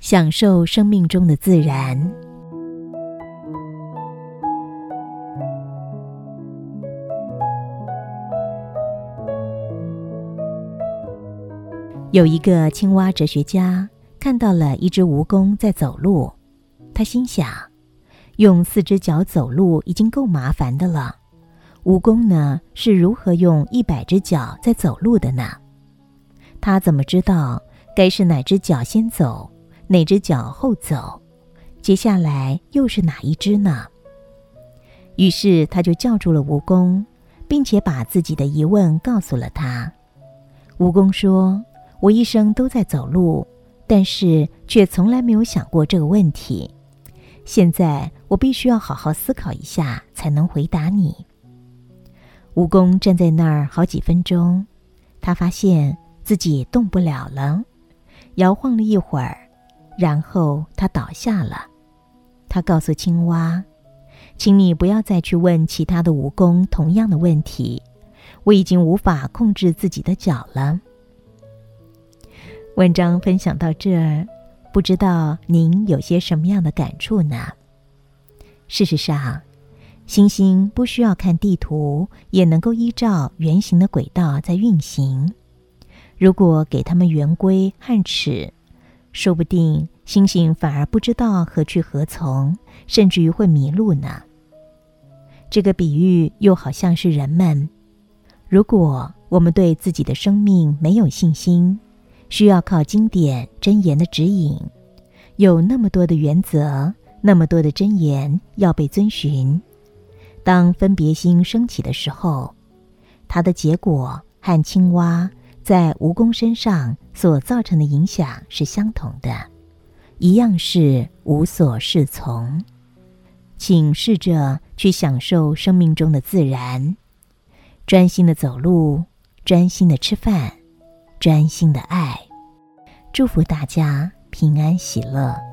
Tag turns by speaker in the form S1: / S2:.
S1: 享受生命中的自然。有一个青蛙哲学家看到了一只蜈蚣在走路，他心想：用四只脚走路已经够麻烦的了，蜈蚣呢是如何用一百只脚在走路的呢？他怎么知道该是哪只脚先走？哪只脚后走？接下来又是哪一只呢？于是他就叫住了蜈蚣，并且把自己的疑问告诉了他。蜈蚣说：“我一生都在走路，但是却从来没有想过这个问题。现在我必须要好好思考一下，才能回答你。”蜈蚣站在那儿好几分钟，他发现自己动不了了，摇晃了一会儿。然后他倒下了。他告诉青蛙：“请你不要再去问其他的蜈蚣同样的问题，我已经无法控制自己的脚了。”文章分享到这儿，不知道您有些什么样的感触呢？事实上，星星不需要看地图，也能够依照圆形的轨道在运行。如果给他们圆规和尺，说不定星星反而不知道何去何从，甚至于会迷路呢。这个比喻又好像是人们，如果我们对自己的生命没有信心，需要靠经典真言的指引，有那么多的原则，那么多的真言要被遵循。当分别心升起的时候，它的结果和青蛙。在蜈蚣身上所造成的影响是相同的，一样是无所适从。请试着去享受生命中的自然，专心的走路，专心的吃饭，专心的爱。祝福大家平安喜乐。